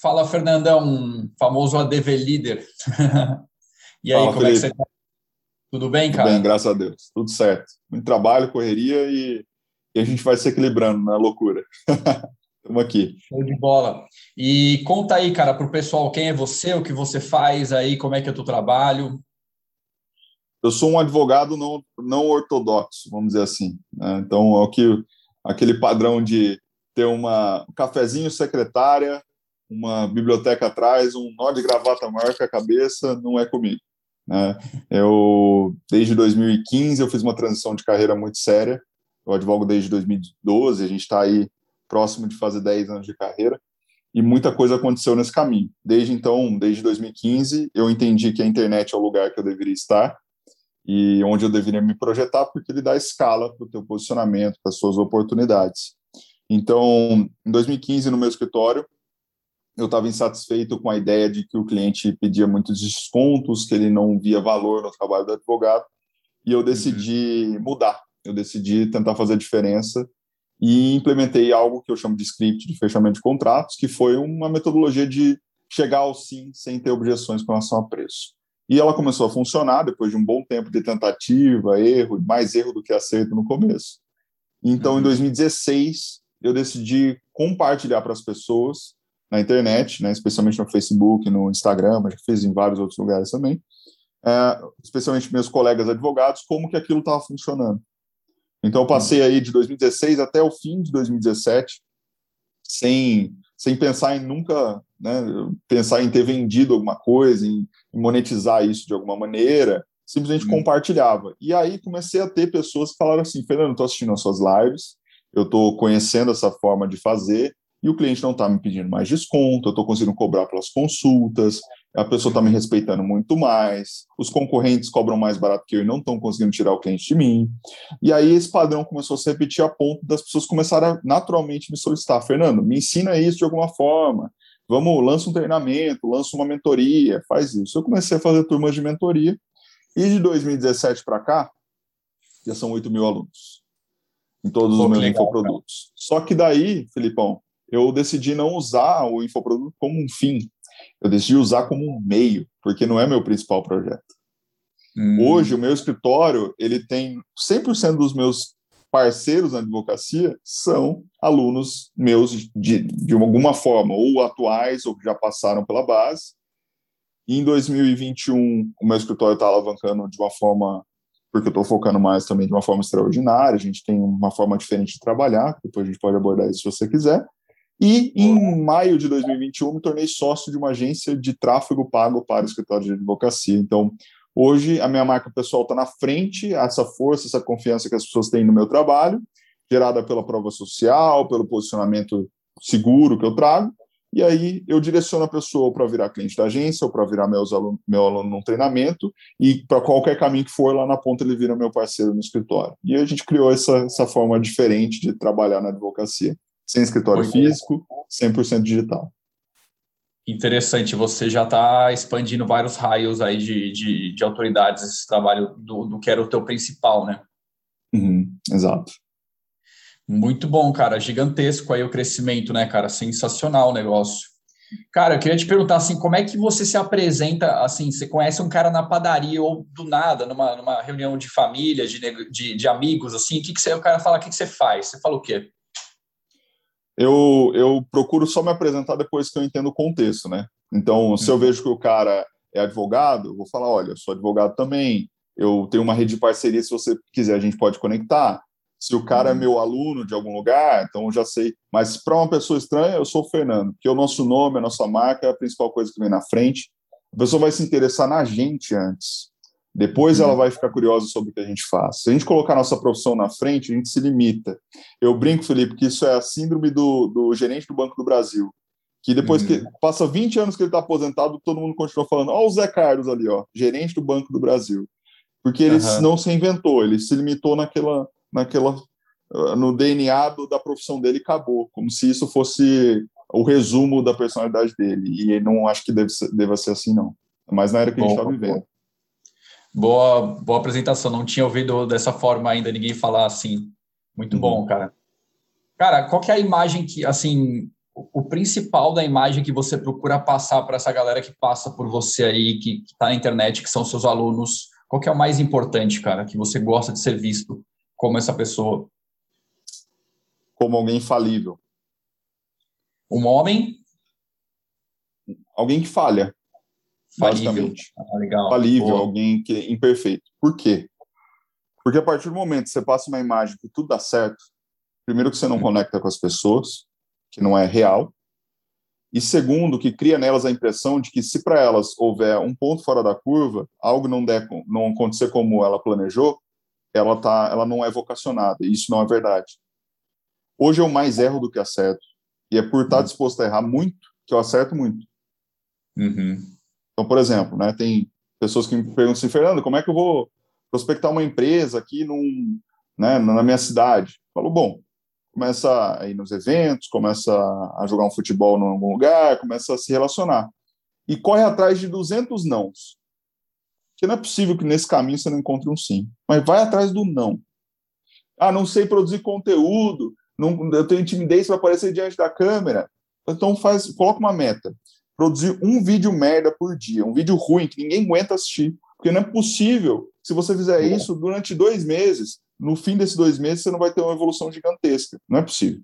Fala, Fernandão, famoso ADV líder. e aí, Fala, como é que Felipe. você tá? Tudo bem, Tudo cara? bem, graças a Deus. Tudo certo. Muito trabalho, correria e, e a gente vai se equilibrando na loucura. Estamos aqui. Show de bola. E conta aí, cara, para o pessoal quem é você, o que você faz aí, como é que é o teu trabalho. Eu sou um advogado não, não ortodoxo, vamos dizer assim. né? Então, é o que, aquele padrão de ter uma, um cafezinho secretária, uma biblioteca atrás, um nó de gravata maior que a cabeça, não é comigo. né? Eu, desde 2015, eu fiz uma transição de carreira muito séria. Eu advogo desde 2012, a gente está aí próximo de fazer 10 anos de carreira, e muita coisa aconteceu nesse caminho. Desde então, desde 2015, eu entendi que a internet é o lugar que eu deveria estar, e onde eu deveria me projetar, porque ele dá escala para o teu posicionamento, para as suas oportunidades. Então, em 2015, no meu escritório, eu estava insatisfeito com a ideia de que o cliente pedia muitos descontos, que ele não via valor no trabalho do advogado, e eu decidi mudar. Eu decidi tentar fazer a diferença e implementei algo que eu chamo de script de fechamento de contratos, que foi uma metodologia de chegar ao sim sem ter objeções com relação a preço. E ela começou a funcionar depois de um bom tempo de tentativa, erro, mais erro do que acerto no começo. Então, Uhum. em 2016, eu decidi compartilhar para as pessoas na internet, né, especialmente no Facebook, no Instagram, mas já fiz em vários outros lugares também, é, especialmente meus colegas advogados, como que aquilo estava funcionando. Então, eu passei aí de 2016 até o fim de 2017, sem, sem pensar em nunca, né, pensar em ter vendido alguma coisa, em, em monetizar isso de alguma maneira, simplesmente Hum. compartilhava. E aí comecei a ter pessoas que falaram assim, Fernando, estou assistindo as suas lives, eu estou conhecendo essa forma de fazer, e o cliente não está me pedindo mais desconto, eu estou conseguindo cobrar pelas consultas, a pessoa está me respeitando muito mais, os concorrentes cobram mais barato que eu e não estão conseguindo tirar o cliente de mim. E aí esse padrão começou a se repetir a ponto das pessoas começarem a naturalmente me solicitar, Fernando, me ensina isso de alguma forma, vamos, lança um treinamento, lança uma mentoria, faz isso. Eu comecei a fazer turmas de mentoria, e de 2017 para cá, já são 8 mil alunos em todos Pô, os meus legal, infoprodutos. Só que daí, Filipão, eu decidi não usar o infoproduto como um fim, eu decidi usar como um meio, porque não é meu principal projeto. Hum, Hoje, o meu escritório, ele tem 100% dos meus parceiros na advocacia são alunos meus de, de alguma forma, ou atuais, ou que já passaram pela base. E em 2021, o meu escritório está alavancando de uma forma, porque eu estou focando mais também de uma forma extraordinária, a gente tem uma forma diferente de trabalhar, depois a gente pode abordar isso se você quiser. E em maio de 2021, me tornei sócio de uma agência de tráfego pago para o escritório de advocacia. Então, hoje, a minha marca pessoal está na frente, essa força, essa confiança que as pessoas têm no meu trabalho, gerada pela prova social, pelo posicionamento seguro que eu trago. E aí, eu direciono a pessoa para virar cliente da agência ou para virar meus aluno, meu aluno num treinamento. E para qualquer caminho que for, lá na ponta ele vira meu parceiro no escritório. E a gente criou essa, essa forma diferente de trabalhar na advocacia sem escritório Muito físico, 100% digital. Interessante, você já está expandindo vários raios aí de, de, de autoridades, esse trabalho do, do que era o teu principal, né? Uhum, exato. Muito bom, cara, gigantesco aí o crescimento, né, cara? Sensacional o negócio. Cara, eu queria te perguntar assim, como é que você se apresenta, assim, você conhece um cara na padaria ou do nada, numa, numa reunião de família, de, de, de amigos, assim, o que, que você, o cara fala, o que, que você faz? Você fala o quê? Eu, eu procuro só me apresentar depois que eu entendo o contexto, né? Então, se eu vejo que o cara é advogado, eu vou falar, olha, eu sou advogado também, eu tenho uma rede de parceria, se você quiser, a gente pode conectar. Se o cara é meu aluno de algum lugar, então eu já sei. Mas para uma pessoa estranha, eu sou o Fernando, que é o nosso nome, a nossa marca, é a principal coisa que vem na frente. A pessoa vai se interessar na gente antes. Depois ela vai ficar curiosa sobre o que a gente faz. Se a gente colocar nossa profissão na frente, a gente se limita. Eu brinco, Felipe, que isso é a síndrome do, do gerente do Banco do Brasil. Que depois uhum. que passa 20 anos que ele está aposentado, todo mundo continua falando: Ó, o Zé Carlos ali, ó, gerente do Banco do Brasil. Porque ele uhum. não se inventou, ele se limitou naquela, naquela no DNA do, da profissão dele e acabou, como se isso fosse o resumo da personalidade dele. E não acho que deve ser, deva ser assim, não. Mas na era que a gente está vivendo. Boa, boa apresentação. Não tinha ouvido dessa forma ainda ninguém falar assim. Muito uhum. bom, cara. Cara, qual que é a imagem que, assim, o principal da imagem que você procura passar para essa galera que passa por você aí, que está na internet, que são seus alunos? Qual que é o mais importante, cara, que você gosta de ser visto como essa pessoa? Como alguém falível. Um homem? Alguém que falha. Falível. Basicamente. Ah. Falível, Boa. alguém que é imperfeito. Por quê? Porque a partir do momento que você passa uma imagem que tudo dá certo, primeiro que você não conecta com as pessoas, que não é real, e segundo que cria nelas a impressão de que se para elas houver um ponto fora da curva, algo não der não acontecer como ela planejou, ela tá, ela não é vocacionada. E isso não é verdade. Hoje eu mais erro do que acerto, e é por estar disposto a errar muito que eu acerto muito. Uhum. Então, por exemplo, né, tem pessoas que me perguntam assim, Fernando, como é que eu vou prospectar uma empresa aqui num, né, na minha cidade. Falo, bom, começa a ir nos eventos, começa a jogar um futebol em algum lugar, começa a se relacionar. E corre atrás de 200 nãos. Porque não é possível que nesse caminho você não encontre um sim. Mas vai atrás do não. Ah, não sei produzir conteúdo, não, eu tenho timidez para aparecer diante da câmera. Então faz, coloca uma meta. Produzir um vídeo merda por dia, um vídeo ruim que ninguém aguenta assistir. Porque não é possível, se você fizer isso durante dois meses, no fim desses dois meses você não vai ter uma evolução gigantesca. Não é possível.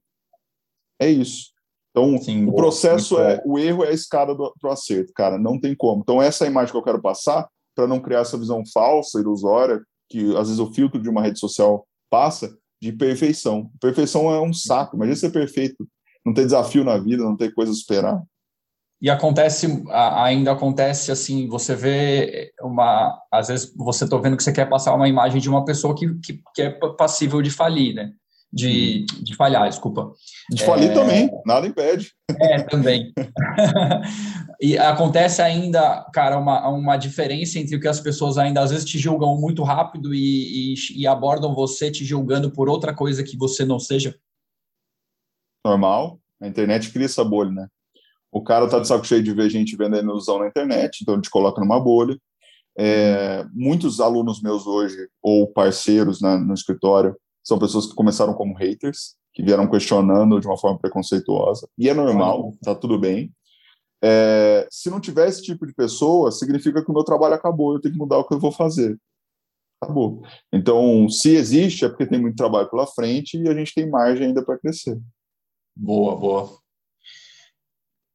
É isso. Então, Sim, o processo é, o erro é a escada do, do acerto, cara, não tem como. Então, essa é a imagem que eu quero passar, para não criar essa visão falsa, ilusória, que às vezes o filtro de uma rede social passa, de perfeição. Perfeição é um saco, imagina ser perfeito, não ter desafio na vida, não ter coisa a esperar. E acontece, ainda acontece assim, você vê uma, às vezes você está vendo que você quer passar uma imagem de uma pessoa que, que, que é passível de falir, né? De, uhum. de falhar, desculpa. De falir é, também, nada impede. É, também. e acontece ainda, cara, uma, uma diferença entre o que as pessoas ainda às vezes te julgam muito rápido e, e, e abordam você te julgando por outra coisa que você não seja. Normal. A internet cria essa bolha, né? O cara tá de saco cheio de ver gente vendendo ilusão na internet, então ele te coloca numa bolha. É, muitos alunos meus hoje, ou parceiros né, no escritório, são pessoas que começaram como haters, que vieram questionando de uma forma preconceituosa. E é normal, tá tudo bem. É, se não tiver esse tipo de pessoa, significa que o meu trabalho acabou, eu tenho que mudar o que eu vou fazer. Acabou. Então, se existe, é porque tem muito trabalho pela frente e a gente tem margem ainda para crescer. Boa, boa.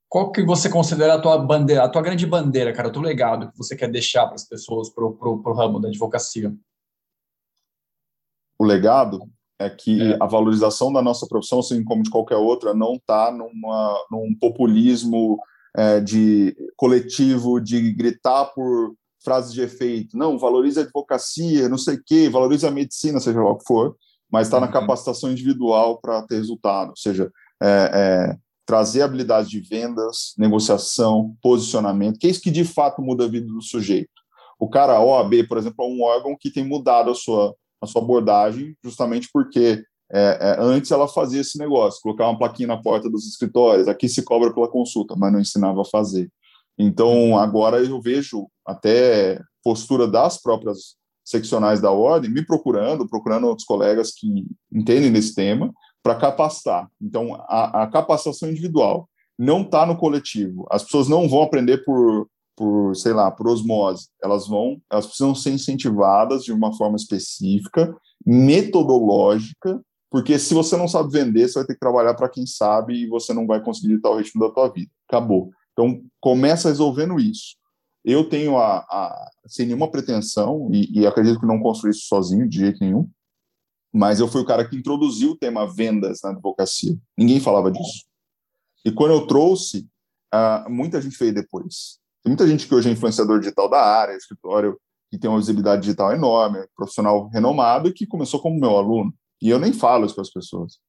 Qual que você considera a tua bandeira, a tua grande bandeira, cara, o teu legado que você quer deixar para as pessoas, para o ramo da advocacia? O legado é que é. a valorização da nossa profissão, assim como de qualquer outra, não está num populismo é, de coletivo, de gritar por frases de efeito. Não, valorize a advocacia, não sei o quê, valorize a medicina, seja lá o que for, mas está uhum. na capacitação individual para ter resultado. Ou seja, é, é trazer habilidades de vendas, negociação, posicionamento, que é isso que de fato muda a vida do sujeito. O cara, a OAB, por exemplo, é um órgão que tem mudado a sua, a sua abordagem, justamente porque é, é, antes ela fazia esse negócio, colocar uma plaquinha na porta dos escritórios, aqui se cobra pela consulta, mas não ensinava a fazer. Então, agora eu vejo até postura das próprias seccionais da ordem me procurando, procurando outros colegas que entendem desse tema, para capacitar. Então, a, a capacitação individual não está no coletivo. As pessoas não vão aprender por, por, sei lá, por osmose. Elas vão, elas precisam ser incentivadas de uma forma específica, metodológica, porque se você não sabe vender, você vai ter que trabalhar para quem sabe e você não vai conseguir o ritmo da tua vida. Acabou. Então, começa resolvendo isso. Eu tenho a, a sem nenhuma pretensão, e, e acredito que não construí isso sozinho, de jeito nenhum, mas eu fui o cara que introduziu o tema vendas na advocacia. Ninguém falava disso. E quando eu trouxe, uh, muita gente veio depois. Tem muita gente que hoje é influenciador digital da área, escritório que tem uma visibilidade digital enorme, profissional renomado e que começou como meu aluno. E eu nem falo isso para as pessoas.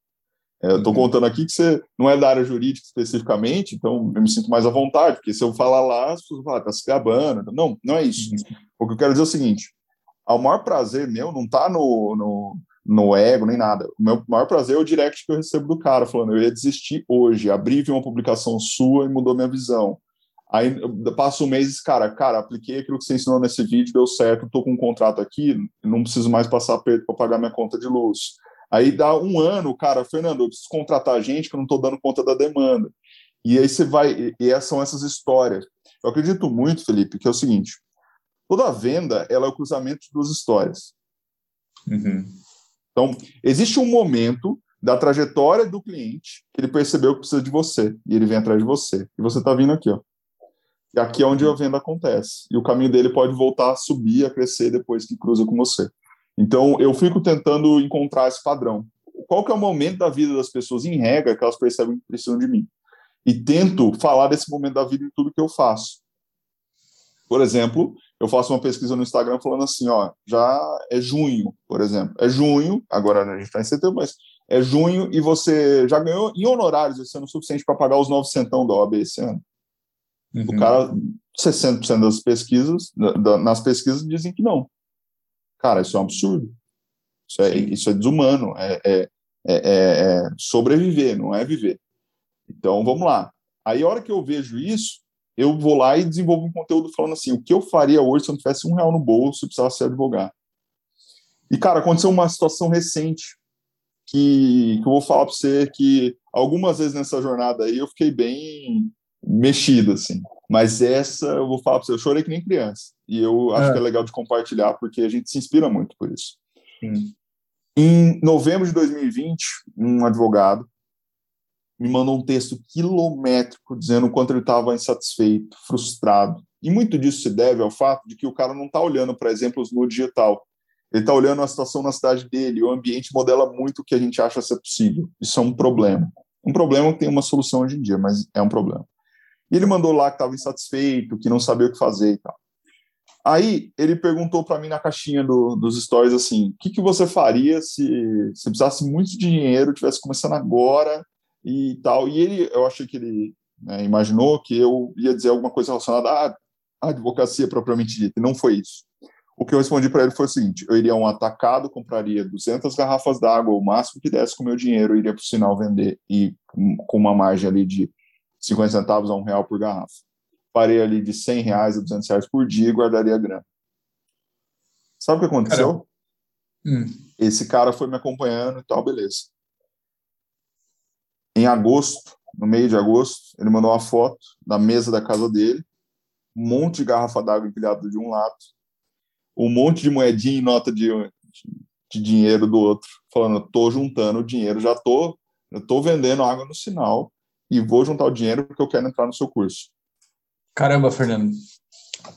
É, estou uhum. contando aqui que você não é da área jurídica especificamente, então eu me sinto mais à vontade, porque se eu falar lá, as pessoas vão falar, está se gabando. Não, não é isso. Uhum. O que eu quero dizer é o seguinte: o maior prazer meu não está no, no, no ego, nem nada. O meu maior prazer é o direct que eu recebo do cara, falando, eu ia desistir hoje, abri vi uma publicação sua e mudou minha visão. Aí passa um mês, cara, cara, apliquei aquilo que você ensinou nesse vídeo, deu certo, estou com um contrato aqui, não preciso mais passar perto para pagar minha conta de luz. Aí dá um ano, cara, Fernando, eu preciso contratar gente que eu não estou dando conta da demanda. E aí você vai, e são essas histórias. Eu acredito muito, Felipe, que é o seguinte: toda venda ela é o cruzamento de duas histórias. Uhum. Então, existe um momento da trajetória do cliente que ele percebeu que precisa de você e ele vem atrás de você. E você está vindo aqui, ó. E aqui é onde a venda acontece. E o caminho dele pode voltar a subir, a crescer depois que cruza com você. Então, eu fico tentando encontrar esse padrão. Qual que é o momento da vida das pessoas, em regra, que elas percebem que precisam de mim? E tento falar desse momento da vida em tudo que eu faço. Por exemplo, eu faço uma pesquisa no Instagram falando assim, ó, já é junho, por exemplo. É junho, agora a gente está em setembro, mas é junho e você já ganhou em honorários esse ano suficiente para pagar os novos centão da OAB esse ano. Uhum. O cara, 60% das pesquisas, da, nas pesquisas, dizem que não. Cara, isso é um absurdo. Isso é, isso é desumano. É, é, é, é, sobreviver, não é viver. Então, vamos lá. Aí, a hora que eu vejo isso, eu vou lá e desenvolvo um conteúdo falando assim: o que eu faria hoje se eu não tivesse um real no bolso e precisasse ser advogado? E, cara, aconteceu uma situação recente que, que eu vou falar para você que algumas vezes nessa jornada aí eu fiquei bem mexido, assim. Mas essa, eu vou falar para você, eu chorei que nem criança. E eu acho é. que é legal de compartilhar, porque a gente se inspira muito por isso. Sim. Em novembro de 2020, um advogado me mandou um texto quilométrico dizendo o quanto ele estava insatisfeito, frustrado. E muito disso se deve ao fato de que o cara não está olhando para exemplos no digital. Ele está olhando a situação na cidade dele, o ambiente modela muito o que a gente acha ser possível. Isso é um problema. Um problema que tem uma solução hoje em dia, mas é um problema. E ele mandou lá que estava insatisfeito, que não sabia o que fazer e tal. Aí ele perguntou para mim na caixinha do, dos stories assim: o que, que você faria se, se precisasse muito de dinheiro, tivesse começando agora e tal? E ele, eu achei que ele né, imaginou que eu ia dizer alguma coisa relacionada à, à advocacia propriamente dita, e não foi isso. O que eu respondi para ele foi o seguinte: eu iria a um atacado, compraria 200 garrafas d'água, o máximo que desse com o meu dinheiro, iria para o sinal vender e com uma margem ali de 50 centavos a um real por garrafa. Parei ali de 100 reais a 200 reais por dia e guardaria a grana. Sabe o que aconteceu? Hum. Esse cara foi me acompanhando e tal, beleza. Em agosto, no meio de agosto, ele mandou uma foto da mesa da casa dele, um monte de garrafa d'água empilhada de um lado, um monte de moedinha e nota de, de dinheiro do outro, falando, tô juntando o dinheiro, já tô, eu tô vendendo água no sinal, e vou juntar o dinheiro porque eu quero entrar no seu curso. Caramba, Fernando.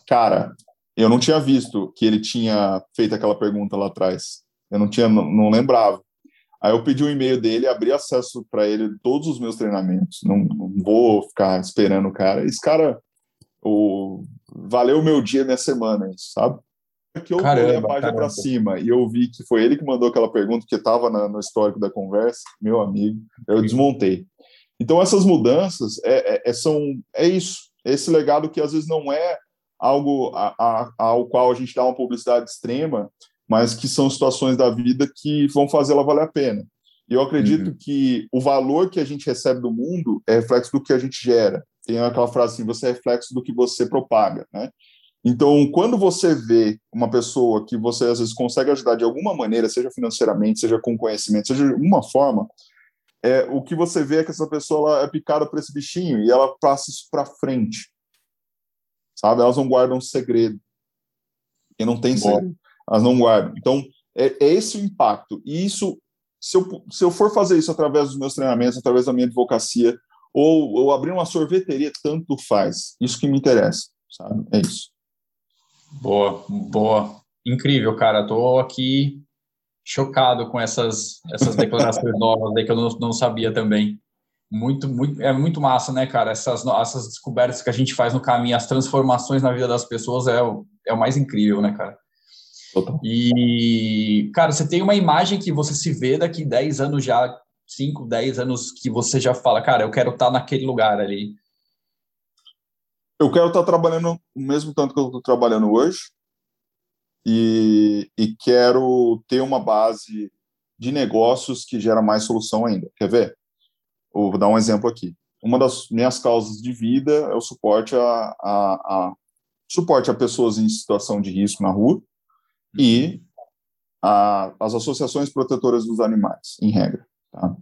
Cara, eu não tinha visto que ele tinha feito aquela pergunta lá atrás. Eu não tinha, não, não lembrava. Aí eu pedi o um e-mail dele, abri acesso para ele todos os meus treinamentos. Não, não, vou ficar esperando o cara. Esse cara, o, valeu o meu dia, minha semana, sabe? Que eu olhei a página para cima e eu vi que foi ele que mandou aquela pergunta que estava no histórico da conversa, meu amigo. Eu desmontei. Então, essas mudanças é, é, é, são, é isso, esse legado que às vezes não é algo a, a, ao qual a gente dá uma publicidade extrema, mas que são situações da vida que vão fazê-la valer a pena. E eu acredito uhum. que o valor que a gente recebe do mundo é reflexo do que a gente gera. Tem aquela frase assim: você é reflexo do que você propaga, né? Então, quando você vê uma pessoa que você às vezes consegue ajudar de alguma maneira, seja financeiramente, seja com conhecimento, seja de alguma forma, é, o que você vê é que essa pessoa é picada por esse bichinho e ela passa isso para frente. Sabe? Elas não guardam segredo. E não tem segredo. Elas não guardam. Então, é, é esse o impacto. E isso, se eu, se eu for fazer isso através dos meus treinamentos, através da minha advocacia, ou, ou abrir uma sorveteria, tanto faz. Isso que me interessa, sabe? É isso. Boa, boa. Incrível, cara. Tô aqui chocado com essas, essas declarações novas aí que eu não, não sabia também. Muito, muito, é muito massa, né, cara? Essas, essas descobertas que a gente faz no caminho, as transformações na vida das pessoas é o, é o mais incrível, né, cara? Total. E, cara, você tem uma imagem que você se vê daqui 10 anos já, 5, 10 anos, que você já fala, cara, eu quero estar naquele lugar ali. Eu quero estar trabalhando o mesmo tanto que eu estou trabalhando hoje, e, e quero ter uma base de negócios que gera mais solução ainda. Quer ver? vou dar um exemplo aqui. Uma das minhas causas de vida é o suporte a, a, a suporte a pessoas em situação de risco na rua e a, as associações protetoras dos animais, em regra. Tá?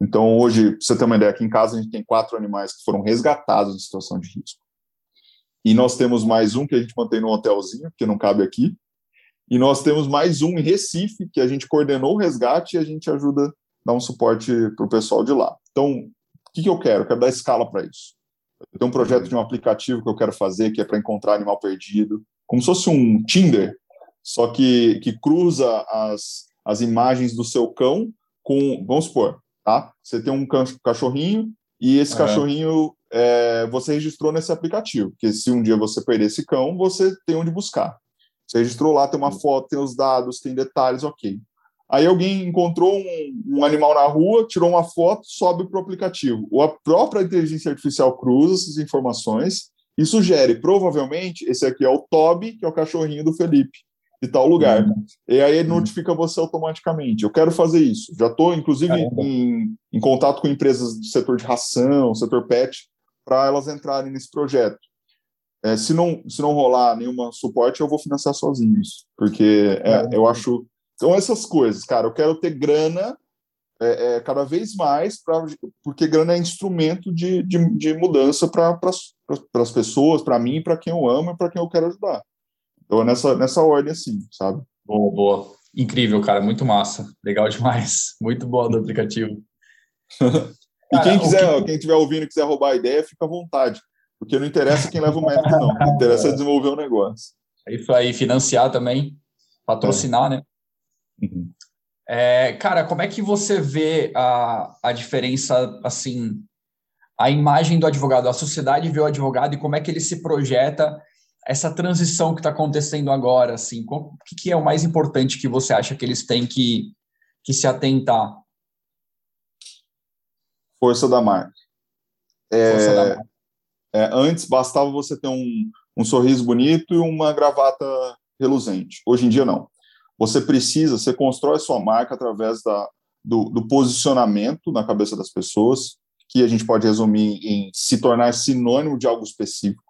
Então, hoje, para você ter uma ideia, aqui em casa a gente tem quatro animais que foram resgatados em situação de risco. E nós temos mais um que a gente mantém no hotelzinho, que não cabe aqui. E nós temos mais um em Recife, que a gente coordenou o resgate e a gente ajuda a dar um suporte para o pessoal de lá. Então, o que, que eu quero? Eu quero dar escala para isso. Eu tenho um projeto de um aplicativo que eu quero fazer, que é para encontrar animal perdido, como se fosse um Tinder, só que, que cruza as, as imagens do seu cão com, vamos supor, tá? Você tem um cachorrinho e esse cachorrinho é, você registrou nesse aplicativo, que se um dia você perder esse cão, você tem onde buscar. Você registrou lá, tem uma foto, tem os dados, tem detalhes, ok. Aí alguém encontrou um, um animal na rua, tirou uma foto, sobe para o aplicativo. Ou a própria inteligência artificial cruza essas informações e sugere, provavelmente, esse aqui é o Toby, que é o cachorrinho do Felipe, de tal lugar. Uhum. E aí ele notifica você automaticamente. Eu quero fazer isso. Já estou, inclusive, em, em, contato com empresas do setor de ração, setor pet, para elas entrarem nesse projeto. É, se, não, se não rolar nenhum suporte, eu vou financiar sozinho isso, porque é, eu acho então, essas coisas, cara, eu quero ter grana é, é, cada vez mais, pra, porque grana é instrumento de, de, de mudança para pra, as pessoas, para mim, para quem eu amo e para quem eu quero ajudar. Então, nessa, nessa ordem, assim, sabe? Boa, boa. Incrível, cara, muito massa. Legal demais. Muito boa do aplicativo. e quem quiser, que... quem estiver ouvindo e quiser roubar a ideia, fica à vontade. Porque não interessa quem leva o mérito, não. O que interessa é desenvolver o negócio. É isso aí, financiar também, patrocinar, é. né? Uhum. É, cara, como é que você vê a, a diferença, assim, a imagem do advogado, a sociedade vê o advogado e como é que ele se projeta essa transição que está acontecendo agora, assim, o que, que, é o mais importante que você acha que eles têm que, que se atentar? Força da marca. É, Força da marca. É, antes bastava você ter um, um sorriso bonito e uma gravata reluzente. Hoje em dia não. Você precisa, você constrói sua marca através da, do, do posicionamento na cabeça das pessoas, que a gente pode resumir em se tornar sinônimo de algo específico.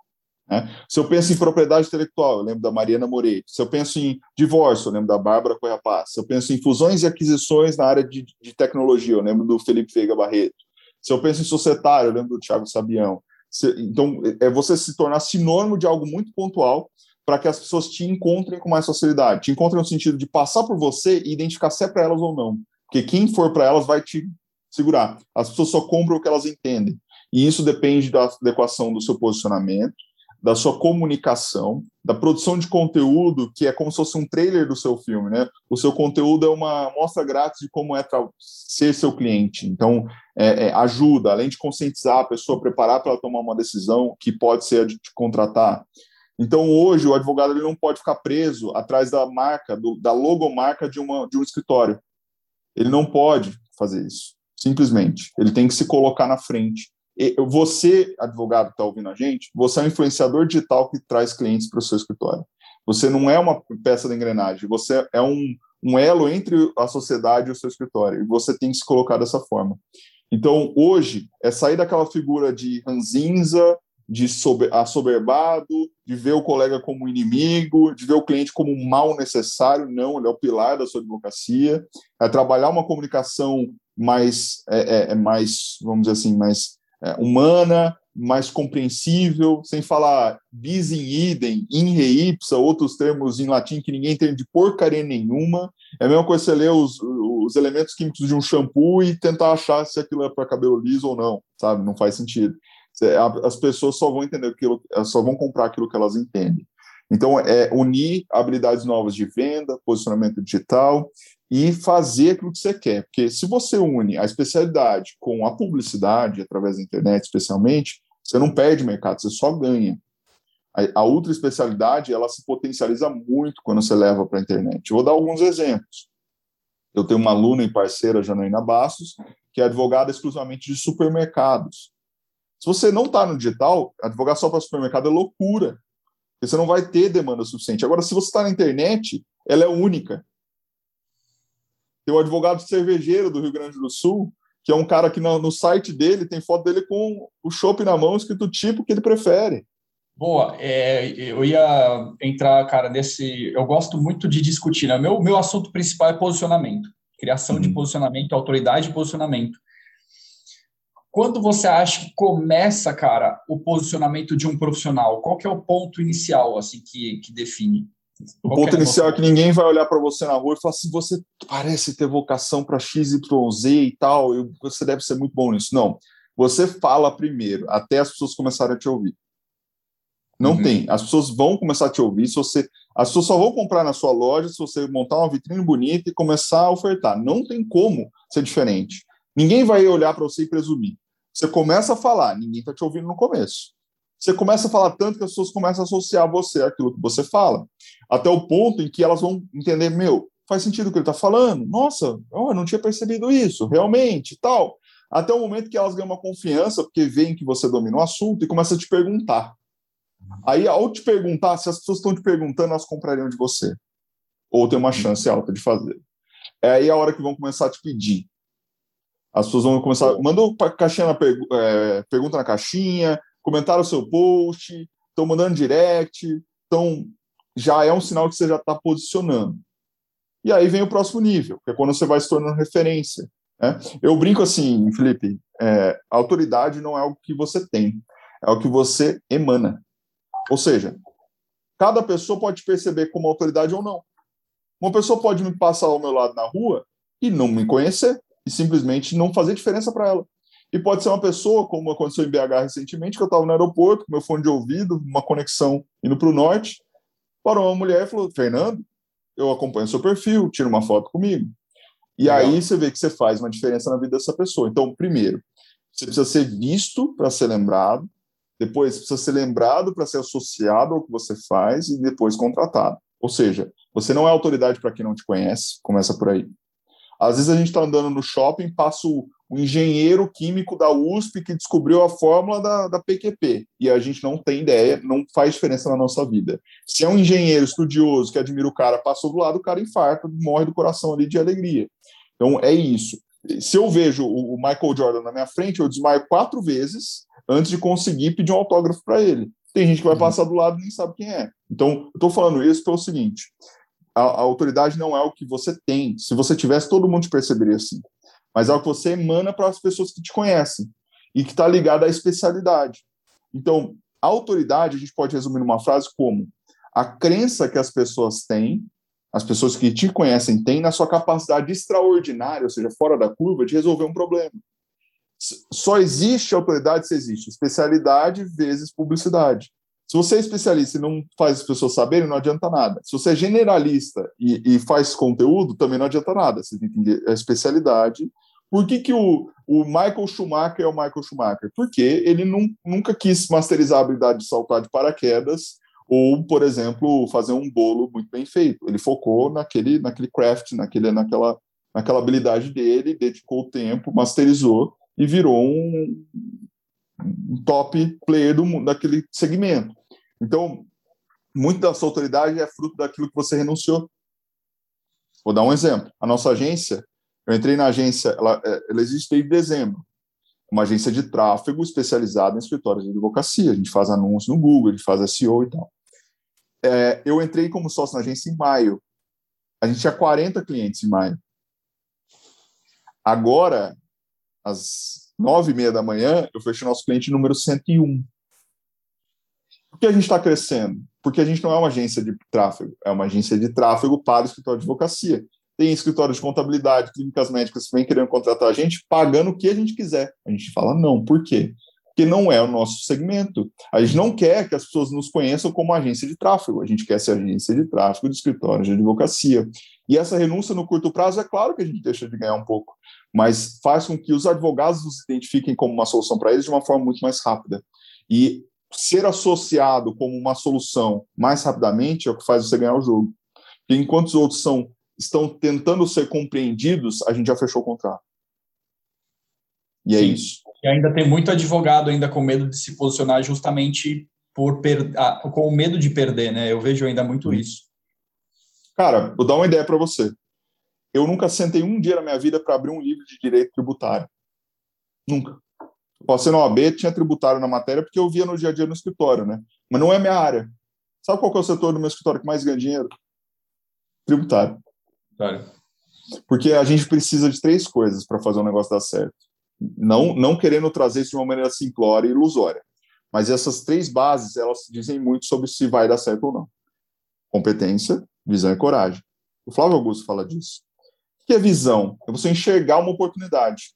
Né? Se eu penso em propriedade intelectual, eu lembro da Mariana Moreira. Se eu penso em divórcio, eu lembro da Bárbara Correa Paz. Se eu penso em fusões e aquisições na área de, de tecnologia, eu lembro do Felipe Veiga Barreto. Se eu penso em societário, eu lembro do Tiago Sabião. Se, então, é você se tornar sinônimo de algo muito pontual para que as pessoas te encontrem com mais facilidade. Te encontrem no sentido de passar por você e identificar se é para elas ou não. Porque quem for para elas vai te segurar. As pessoas só compram o que elas entendem. E isso depende da adequação do seu posicionamento, da sua comunicação, da produção de conteúdo, que é como se fosse um trailer do seu filme, né? O seu conteúdo é uma mostra grátis de como é ser seu cliente. Então, é, é, ajuda, além de conscientizar a pessoa, preparar para ela tomar uma decisão que pode ser a de te contratar, então, hoje, o advogado ele não pode ficar preso atrás da marca, do, da logomarca de, uma, de um escritório. Ele não pode fazer isso, simplesmente. Ele tem que se colocar na frente. Você, advogado que está ouvindo a gente, você é um influenciador digital que traz clientes para o seu escritório. Você não é uma peça da engrenagem, você é um, um elo entre a sociedade e o seu escritório. E você tem que se colocar dessa forma. Então, hoje, é sair daquela figura de ranzinza, de sober, assoberbado, de ver o colega como inimigo, de ver o cliente como um mal necessário, não, ele é o pilar da sua advocacia, é trabalhar uma comunicação mais, é, é, é mais vamos dizer assim, mais é, humana, mais compreensível, sem falar bis in idem, in re ipsa, outros termos em latim que ninguém entende de porcaria nenhuma. É a mesma coisa você ler os, os elementos químicos de um shampoo e tentar achar se aquilo é para cabelo liso ou não, sabe? Não faz sentido as pessoas só vão entender aquilo, só vão comprar aquilo que elas entendem. Então, é unir habilidades novas de venda, posicionamento digital e fazer aquilo que você quer. Porque se você une a especialidade com a publicidade, através da internet especialmente, você não perde mercado, você só ganha. A, outra especialidade, ela se potencializa muito quando você leva para a internet. Vou dar alguns exemplos. Eu tenho uma aluna e parceira, Janaína Bastos, que é advogada exclusivamente de supermercados. Se você não está no digital, advogar só para supermercado é loucura. Porque você não vai ter demanda suficiente. Agora, se você está na internet, ela é única. Tem o advogado cervejeiro do Rio Grande do Sul, que é um cara que no, no site dele tem foto dele com o chopp na mão, escrito o tipo que ele prefere. Boa, é, eu ia entrar, cara, nesse. Eu gosto muito de discutir, né? Meu, meu assunto principal é posicionamento, criação uhum. de posicionamento, autoridade de posicionamento. Quando você acha que começa, cara, o posicionamento de um profissional? Qual que é o ponto inicial, assim, que, que define? O Qual ponto é inicial é que ninguém vai olhar para você na rua e falar assim: você parece ter vocação para XYZ e tal, você deve ser muito bom nisso. Não. Você fala primeiro, até as pessoas começarem a te ouvir. Não uhum. tem. As pessoas vão começar a te ouvir. Se você, as pessoas só vão comprar na sua loja se você montar uma vitrine bonita e começar a ofertar. Não tem como ser diferente. Ninguém vai olhar para você e presumir. Você começa a falar, ninguém está te ouvindo no começo. Você começa a falar tanto que as pessoas começam a associar você àquilo que você fala, até o ponto em que elas vão entender: meu, faz sentido o que ele está falando? Nossa, eu não tinha percebido isso, realmente, tal. Até o momento que elas ganham uma confiança, porque veem que você domina o assunto e começa a te perguntar. Aí, ao te perguntar, se as pessoas estão te perguntando, elas comprariam de você. Ou tem uma chance alta de fazer. É aí a hora que vão começar a te pedir. As pessoas vão começar. Manda caixinha na é, pergunta na caixinha, comentaram o seu post, estão mandando direct. Então, já é um sinal que você já está posicionando. E aí vem o próximo nível, que é quando você vai se tornando referência. Né? Eu brinco assim, Felipe: é, autoridade não é algo que você tem, é o que você emana. Ou seja, cada pessoa pode perceber como autoridade ou não. Uma pessoa pode me passar ao meu lado na rua e não me conhecer e simplesmente não fazer diferença para ela. E pode ser uma pessoa, como aconteceu em BH recentemente, que eu estava no aeroporto com meu fone de ouvido, uma conexão indo para o norte, parou uma mulher e falou: Fernando, eu acompanho seu perfil, tira uma foto comigo. E Legal. aí você vê que você faz uma diferença na vida dessa pessoa. Então, primeiro, você precisa ser visto para ser lembrado. Depois, precisa ser lembrado para ser associado ao que você faz e depois contratado. Ou seja, você não é autoridade para quem não te conhece, começa por aí. Às vezes a gente está andando no shopping, passa o, o, engenheiro químico da USP que descobriu a fórmula da, da PQP e a gente não tem ideia, não faz diferença na nossa vida. Se é um engenheiro estudioso que admira o cara, passou do lado, o cara infarta, morre do coração ali de alegria. Então é isso. Se eu vejo o Michael Jordan na minha frente, eu desmaio quatro vezes antes de conseguir pedir um autógrafo para ele. Tem gente que vai uhum. passar do lado e nem sabe quem é. Então, eu estou falando isso pelo seguinte: a, a, autoridade não é o que você tem. Se você tivesse, todo mundo te perceberia assim. Mas é o que você emana para as pessoas que te conhecem e que está ligado à especialidade. Então, a autoridade a gente pode resumir numa frase como a crença que as pessoas têm, as pessoas que te conhecem têm na sua capacidade extraordinária, ou seja, fora da curva, de resolver um problema só existe autoridade se existe especialidade vezes publicidade. Se você é especialista e não faz as pessoas saberem, não adianta nada. Se você é generalista e, e faz conteúdo, também não adianta nada. Você tem que entender a especialidade. Por que, que o, o Michael Schumacher é o Michael Schumacher? Porque ele nunca quis masterizar a habilidade de saltar de paraquedas ou, por exemplo, fazer um bolo muito bem feito. Ele focou naquele, naquele craft, naquele, naquela, naquela habilidade dele, dedicou o tempo, masterizou e virou um, um top player do, daquele segmento. Então, muita da sua autoridade é fruto daquilo que você renunciou. Vou dar um exemplo. A nossa agência, eu entrei na agência, ela, é, ela existe desde dezembro. Uma agência de tráfego especializada em escritórios de advocacia. A gente faz anúncios no Google, a gente faz SEO e tal. É, eu entrei como sócio na agência em maio. A gente tinha 40 clientes em maio. Agora, às nove e meia da manhã, eu fechei nosso cliente número 101. Por que a gente está crescendo? Porque a gente não é uma agência de tráfego, é uma agência de tráfego para o escritório de advocacia. Tem escritório de contabilidade, clínicas médicas que vem querendo contratar a gente, pagando o que a gente quiser. A gente fala não. Por quê? Porque não é o nosso segmento. A gente não quer que as pessoas nos conheçam como agência de tráfego. A gente quer ser agência de tráfego de escritório de advocacia. E essa renúncia no curto prazo, é claro que a gente deixa de ganhar um pouco mas faz com que os advogados os identifiquem como uma solução para eles de uma forma muito mais rápida. E ser associado como uma solução mais rapidamente é o que faz você ganhar o jogo. E enquanto os outros são, estão tentando ser compreendidos, a gente já fechou o contrato. E é Sim. isso. E ainda tem muito advogado ainda com medo de se posicionar justamente por per... ah, com medo de perder, né? Eu vejo ainda muito isso. Cara, vou dar uma ideia para você. Eu nunca sentei um dia na minha vida para abrir um livro de direito tributário. Nunca. Passei na OAB, tinha tributário na matéria, porque eu via no dia a dia no escritório, né? mas não é minha área. Sabe qual é o setor do meu escritório que mais ganha dinheiro? Tributário. Claro. Porque a gente precisa de três coisas para fazer um negócio dar certo. Não, não querendo trazer isso de uma maneira simplória e ilusória. Mas essas três bases, elas dizem muito sobre se vai dar certo ou não. Competência, visão e coragem. O Flávio Augusto fala disso. O que é visão? É você enxergar uma oportunidade,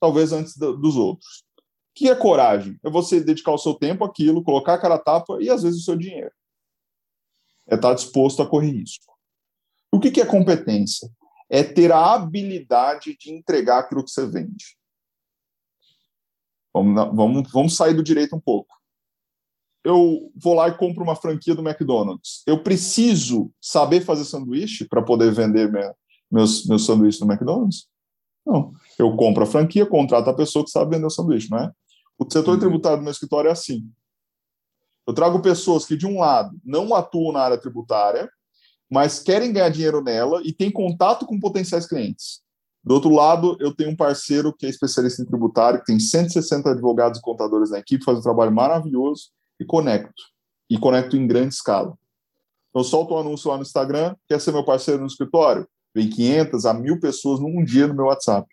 talvez antes do, dos outros. O que é coragem? É você dedicar o seu tempo àquilo, colocar a cara a tapa e, às vezes, o seu dinheiro. É estar disposto a correr risco. O que é competência? É ter a habilidade de entregar aquilo que você vende. Vamos, vamos, vamos sair do direito um pouco. Eu vou lá e compro uma franquia do McDonald's. Eu preciso saber fazer sanduíche para poder vender minha, meus, meus sanduíches no McDonald's? Não. Eu compro a franquia, contrato a pessoa que sabe vender o sanduíche, não é? O setor uhum. tributário do meu escritório é assim. Eu trago pessoas que, de um lado, não atuam na área tributária, mas querem ganhar dinheiro nela e têm contato com potenciais clientes. Do outro lado, eu tenho um parceiro que é especialista em tributário, que tem 160 advogados e contadores na equipe, faz um trabalho maravilhoso e conecto. E conecto em grande escala. Eu solto um anúncio lá no Instagram, quer ser meu parceiro no escritório? Vem 500 a 1.000 pessoas num dia no meu WhatsApp.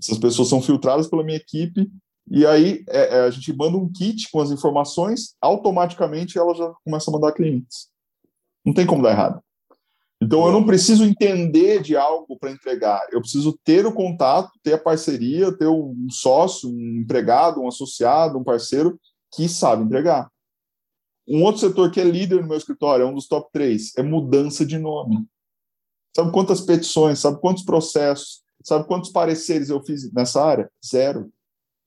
Essas pessoas são filtradas pela minha equipe e aí é, é, a gente manda um kit com as informações, automaticamente ela já começa a mandar clientes. Não tem como dar errado. Então eu não preciso entender de algo para entregar, eu preciso ter o contato, ter a parceria, ter um sócio, um empregado, um associado, um parceiro que sabe entregar. Um outro setor que é líder no meu escritório, é um dos top três, é mudança de nome. Sabe quantas petições, sabe quantos processos, sabe quantos pareceres eu fiz nessa área? Zero.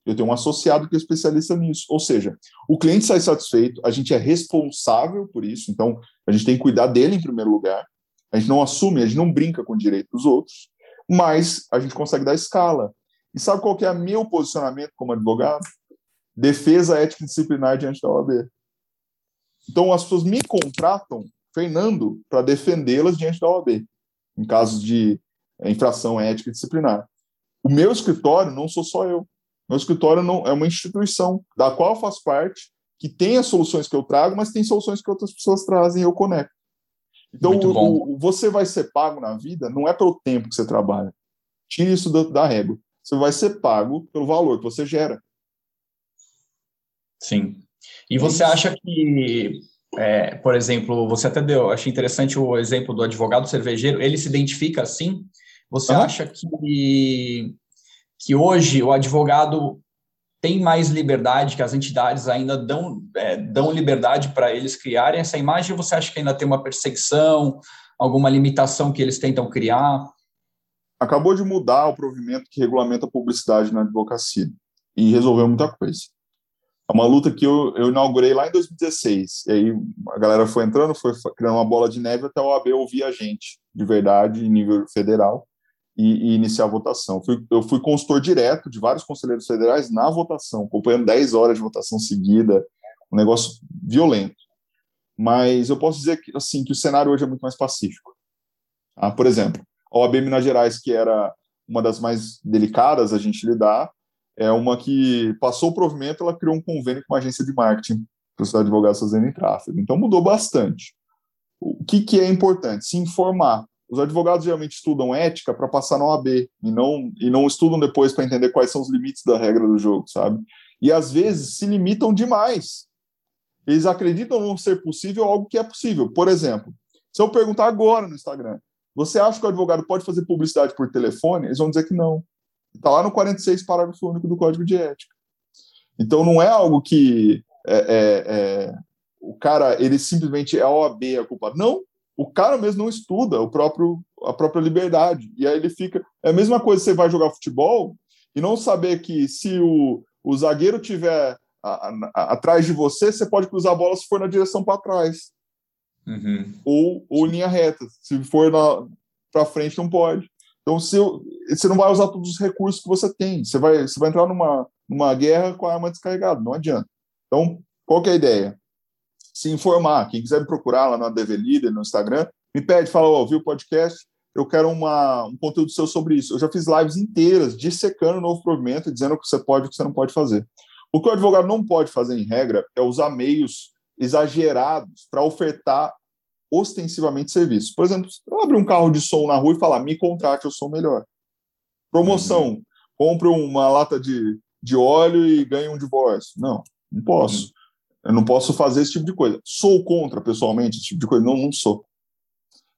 Eu tenho um associado que é especialista nisso. Ou seja, o cliente sai satisfeito, a gente é responsável por isso, então a gente tem que cuidar dele em primeiro lugar. A gente não assume, a gente não brinca com o direito dos outros, mas a gente consegue dar escala. E sabe qual que é o meu posicionamento como advogado? Defesa ética disciplinar diante da OAB. Então as pessoas me contratam, Fernando, para defendê-las diante da OAB, em casos de é, infração ética disciplinar. O meu escritório não sou só eu. Meu escritório não é uma instituição da qual eu faço parte, que tem as soluções que eu trago, mas tem soluções que outras pessoas trazem e eu conecto. Então, o, o, você vai ser pago na vida não é pelo tempo que você trabalha. Tire isso da, da régua. Você vai ser pago pelo valor que você gera. Sim. E é você acha que, é, por exemplo, você até deu, achei interessante o exemplo do advogado cervejeiro, ele se identifica assim? Você uhum. acha que, que hoje o advogado tem mais liberdade, que as entidades ainda dão, é, dão liberdade para eles criarem essa imagem, ou você acha que ainda tem uma perseguição, alguma limitação que eles tentam criar? Acabou de mudar o provimento que regulamenta a publicidade na advocacia e resolveu muita coisa. É uma luta que eu, eu inaugurei lá em 2016. E aí a galera foi entrando, foi criando uma bola de neve até o AB ouvir a gente, de verdade, em nível federal e, e iniciar a votação. Fui, eu fui consultor direto de vários conselheiros federais na votação, acompanhando 10 horas de votação seguida, um negócio violento. Mas eu posso dizer que, assim, que o cenário hoje é muito mais pacífico. Ah, por exemplo, a OAB Minas Gerais, que era uma das mais delicadas a gente lidar, é uma que passou o provimento, ela criou um convênio com uma agência de marketing para os advogados fazerem tráfego. Então mudou bastante. O que, que é importante? Se informar. Os advogados geralmente estudam ética para passar na OAB e não, e não estudam depois para entender quais são os limites da regra do jogo, sabe? E às vezes se limitam demais. Eles acreditam não ser possível algo que é possível. Por exemplo, se eu perguntar agora no Instagram, você acha que o advogado pode fazer publicidade por telefone? Eles vão dizer que não. Está lá no 46, parágrafo único do Código de Ética. Então não é algo que é, é, é, o cara ele simplesmente é a OAB a culpa. Não, o cara mesmo não estuda o próprio, a própria liberdade. E aí ele fica. É a mesma coisa você vai jogar futebol e não saber que se o, o zagueiro tiver a, a, atrás de você, você pode cruzar a bola se for na direção para trás. Uhum. Ou, ou linha reta. Se for para frente, não pode. Então, se você não vai usar todos os recursos que você tem. Você vai, você vai entrar numa, numa guerra com a arma descarregada. Não adianta. Então, qual é a ideia? Se informar. Quem quiser me procurar lá na DV Leader, no Instagram, me pede, fala, ó, oh, viu o podcast? Eu quero uma, um conteúdo seu sobre isso. Eu já fiz lives inteiras dissecando o novo provimento, dizendo o que você pode e o que você não pode fazer. O que o advogado não pode fazer, em regra, é usar meios exagerados para ofertar ostensivamente serviços. Por exemplo, eu abrir um carro de som na rua e falar, me contrate, eu sou melhor. Promoção, uhum. compre uma lata de, de óleo e ganhe um divórcio. Não, não posso. Uhum. Eu não posso fazer esse tipo de coisa. Sou contra, pessoalmente, esse tipo de coisa? Não, não sou.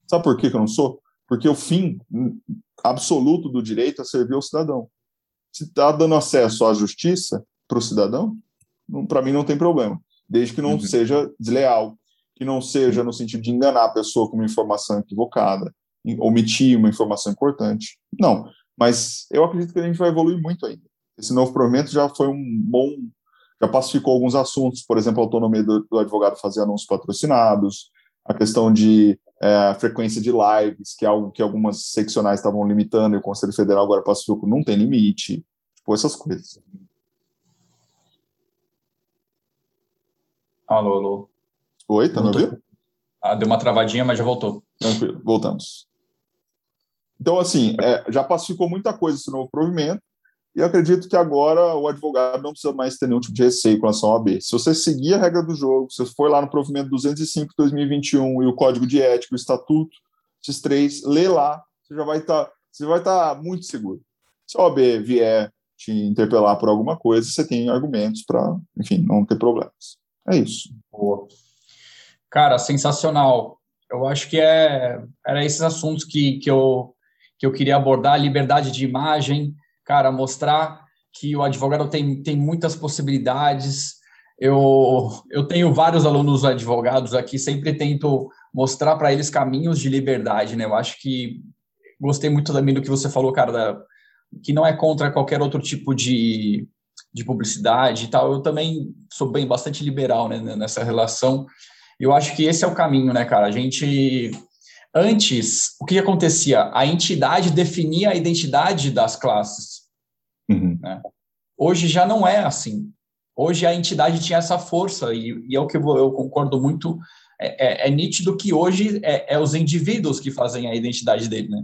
Sabe por que, eu não sou? Porque o fim absoluto do direito é servir ao cidadão. Se está dando acesso à justiça para o cidadão, para mim não tem problema, desde que não uhum. seja desleal, que não seja no sentido de enganar a pessoa com uma informação equivocada, omitir uma informação importante. Não, mas eu acredito que a gente vai evoluir muito ainda. Esse novo provimento já foi um bom, já pacificou alguns assuntos, por exemplo, a autonomia do, do advogado fazer anúncios patrocinados, a questão de é, frequência de lives, que é algo que algumas seccionais estavam limitando, e o Conselho Federal agora pacificou não tem limite, tipo essas coisas. Alô, alô. Oi, tá me ouvindo? Ah, deu uma travadinha, mas já voltou. Tranquilo, voltamos. Então, assim, é, já pacificou muita coisa esse novo provimento, e acredito que agora o advogado não precisa mais ter nenhum tipo de receio com relação ao AB. Se você seguir a regra do jogo, se você for lá no provimento 205 de 2021 e o Código de Ética, o Estatuto, esses três, lê lá, você já vai estar, tá, tá muito seguro. Se o AB vier te interpelar por alguma coisa, você tem argumentos para, enfim, não ter problemas. É isso. Boa. Cara, sensacional. Eu acho que é, era esses assuntos que, que, eu, que eu queria abordar, liberdade de imagem, cara, mostrar que o advogado tem, tem muitas possibilidades. Eu, eu tenho vários alunos advogados aqui, sempre tento mostrar para eles caminhos de liberdade, né? Eu acho que gostei muito também do que você falou, cara, da, que não é contra qualquer outro tipo de, de publicidade e tal. Eu também sou bem bastante liberal né, nessa relação. Eu acho que esse é o caminho, né, cara? A gente antes, o que acontecia? A entidade definia a identidade das classes. Uhum. Né? Hoje já não é assim. Hoje a entidade tinha essa força e, e é o que eu, eu concordo muito. É, é, é, nítido que hoje é, é, os indivíduos que fazem a identidade dele, né?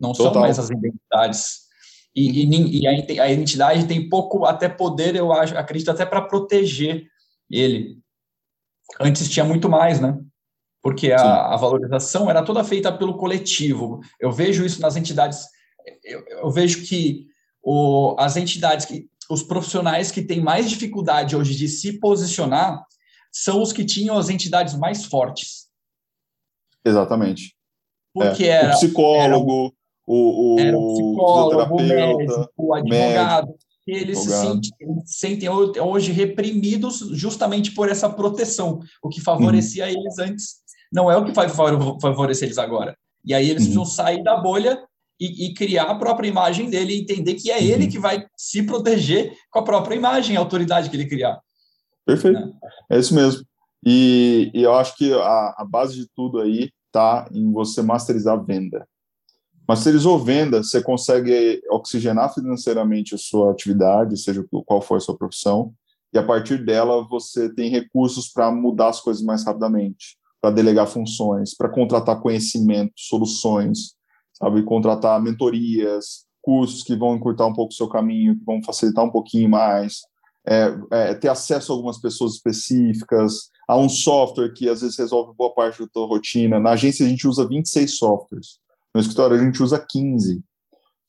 Não Total. são mais as identidades. E, e, e a, a, identidade tem pouco até poder, eu acho, acredito até para proteger ele. Antes tinha muito mais, né? Porque a, a, valorização era toda feita pelo coletivo. Eu vejo isso nas entidades. Eu, eu vejo que o, as entidades, que, os profissionais que têm mais dificuldade hoje de se posicionar são os que tinham as entidades mais fortes. Exatamente. Porque é. era. O psicólogo, o, o, era o psicólogo, o médico, o advogado. Médico eles se sentem, sentem, hoje reprimidos justamente por essa proteção, o que favorecia uhum. eles antes não é o que vai favorecer eles agora. E aí eles uhum. precisam sair da bolha e, e, criar a própria imagem dele e entender que é uhum. ele que vai se proteger com a própria imagem, a autoridade que ele criar. Perfeito, né? é isso mesmo. E, e eu acho que a, a base de tudo aí está em você masterizar a venda. Masterizou venda, você consegue oxigenar financeiramente a sua atividade, seja qual for a sua profissão, e a partir dela você tem recursos para mudar as coisas mais rapidamente, para delegar funções, para contratar conhecimento, soluções, sabe, contratar mentorias, cursos que vão encurtar um pouco o seu caminho, que vão facilitar um pouquinho mais, é, é, ter acesso a algumas pessoas específicas, a um software que às vezes resolve boa parte da tua rotina. Na agência a gente usa 26 softwares. No escritório a gente usa 15.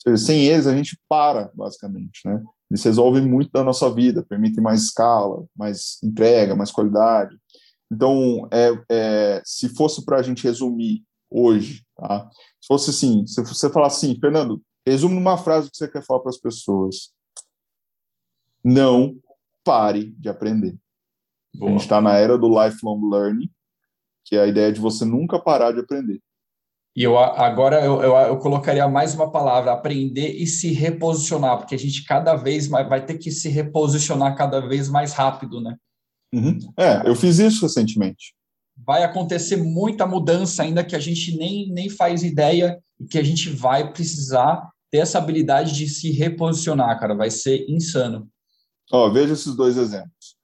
Seja, sem eles a gente para, basicamente, né? Eles resolvem muito da nossa vida, permitem mais escala, mais entrega, mais qualidade. Então, é, é se fosse para a gente resumir hoje, tá? Se fosse assim, se você falar assim, Fernando, resume numa frase que você quer falar para as pessoas. Não pare de aprender. Boa. A gente está na era do lifelong learning, que é a ideia de você nunca parar de aprender. E eu agora eu, eu, eu, colocaria mais uma palavra, aprender e se reposicionar, porque a gente cada vez mais vai ter que se reposicionar cada vez mais rápido, né? Uhum. É, eu fiz isso recentemente. Vai acontecer muita mudança ainda que a gente nem, nem faz ideia e que a gente vai precisar ter essa habilidade de se reposicionar, cara. Vai ser insano. Ó, veja esses dois exemplos.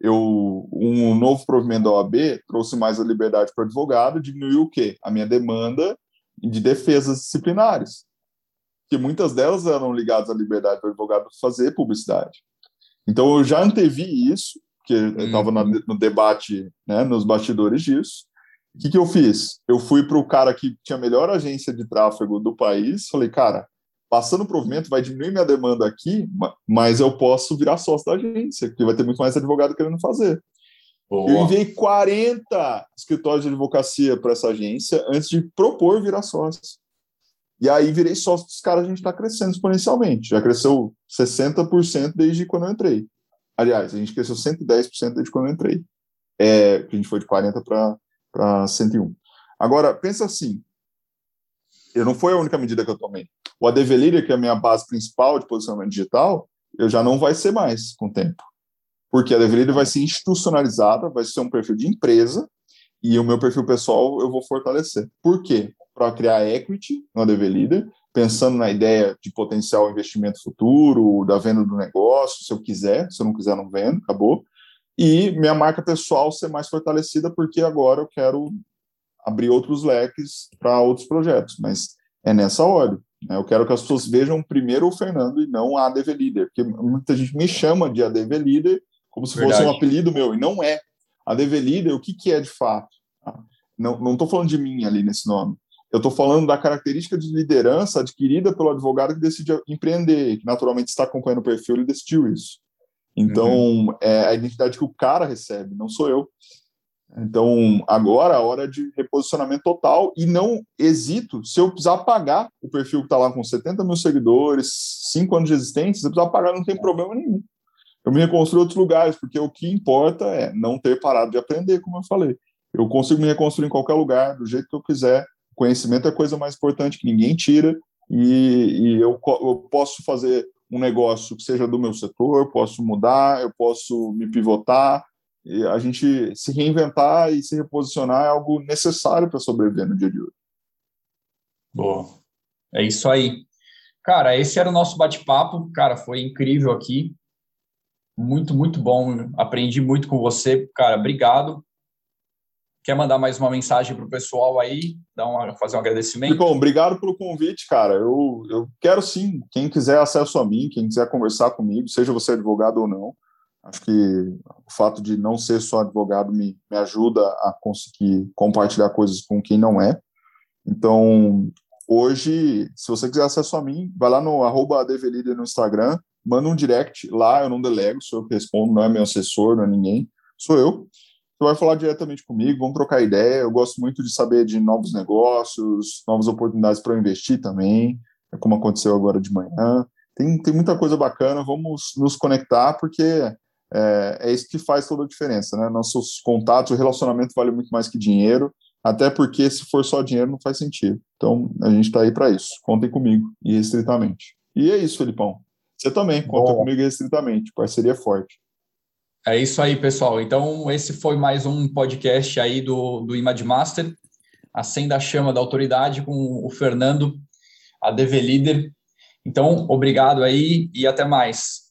Eu, um novo provimento da OAB trouxe mais a liberdade para o advogado, diminuiu o quê? A minha demanda de defesas disciplinares, que muitas delas eram ligadas à liberdade para o advogado fazer publicidade. Então, eu já antevi isso, porque eu estava uhum. no debate, né, nos bastidores disso. O que, que eu fiz? Eu fui para o cara que tinha a melhor agência de tráfego do país, falei, cara, passando o provimento vai diminuir minha demanda aqui, mas eu posso virar sócio da agência, porque vai ter muito mais advogado querendo fazer. Boa. Eu enviei 40 escritórios de advocacia para essa agência antes de propor virar sócio. E aí virei sócio dos caras, a gente está crescendo exponencialmente. Já cresceu 60% desde quando eu entrei. Aliás, a gente cresceu 110% desde quando eu entrei. É, a gente foi de 40 para 101. Agora, pensa assim, eu não foi a única medida que eu tomei. O ADV Leader, que é a minha base principal de posicionamento digital, eu já não vai ser mais com o tempo porque a Leader vai ser institucionalizada, vai ser um perfil de empresa, e o meu perfil pessoal eu vou fortalecer. Por quê? Para criar equity no ADV Leader, pensando na ideia de potencial investimento futuro, da venda do negócio, se eu quiser, se eu não quiser, não vendo, acabou. E minha marca pessoal ser mais fortalecida, porque agora eu quero abrir outros leques para outros projetos, mas é nessa ordem. Né? Eu quero que as pessoas vejam primeiro o Fernando e não a ADV Leader, porque muita gente me chama de ADV Leader como se Verdade. fosse um apelido meu, e não é. A DV Leader, o que, que é de fato? Não estou falando de mim ali nesse nome. Eu estou falando da característica de liderança adquirida pelo advogado que decide empreender, que naturalmente está acompanhando o perfil e decidiu isso. Então, uhum. é a identidade que o cara recebe, não sou eu. Então, agora a hora de reposicionamento total e não hesito, se eu precisar pagar o perfil que está lá com 70 mil seguidores, 5 anos de existência, se eu precisar pagar, não tem problema nenhum eu me reconstruo em outros lugares, porque o que importa é não ter parado de aprender, como eu falei. Eu consigo me reconstruir em qualquer lugar, do jeito que eu quiser. Conhecimento é a coisa mais importante que ninguém tira, e, e eu, eu posso fazer um negócio que seja do meu setor, posso mudar, eu posso me pivotar. E a gente se reinventar e se reposicionar é algo necessário para sobreviver no dia de hoje. Boa. É isso aí. Cara, esse era o nosso bate-papo. Cara, foi incrível aqui. Muito, muito bom. Aprendi muito com você. Cara, obrigado. Quer mandar mais uma mensagem para o pessoal aí? Dar uma, fazer um agradecimento? Bom, obrigado pelo convite, cara. Eu, eu quero sim. Quem quiser acesso a mim, quem quiser conversar comigo, seja você advogado ou não, acho que o fato de não ser só advogado me, me ajuda a conseguir compartilhar coisas com quem não é. Então, hoje, se você quiser acesso a mim, vai lá no arroba no Instagram, manda um direct lá, eu não delego, sou eu que respondo, não é meu assessor, não é ninguém, sou eu. Você vai falar diretamente comigo, vamos trocar ideia. Eu gosto muito de saber de novos negócios, novas oportunidades para investir também, é como aconteceu agora de manhã. Tem, tem muita coisa bacana, vamos nos conectar, porque é, é isso que faz toda a diferença, né? Nossos contatos, o relacionamento vale muito mais que dinheiro, até porque se for só dinheiro não faz sentido. Então, a gente está aí para isso. Contem comigo, e restritamente. E é isso, Felipão. Você também, conta Bom. comigo restritamente, parceria forte. É isso aí, pessoal. Então, esse foi mais um podcast aí do, do Image Master, Acenda a Chama da Autoridade, com o Fernando, a DV Líder. Então, obrigado aí e até mais.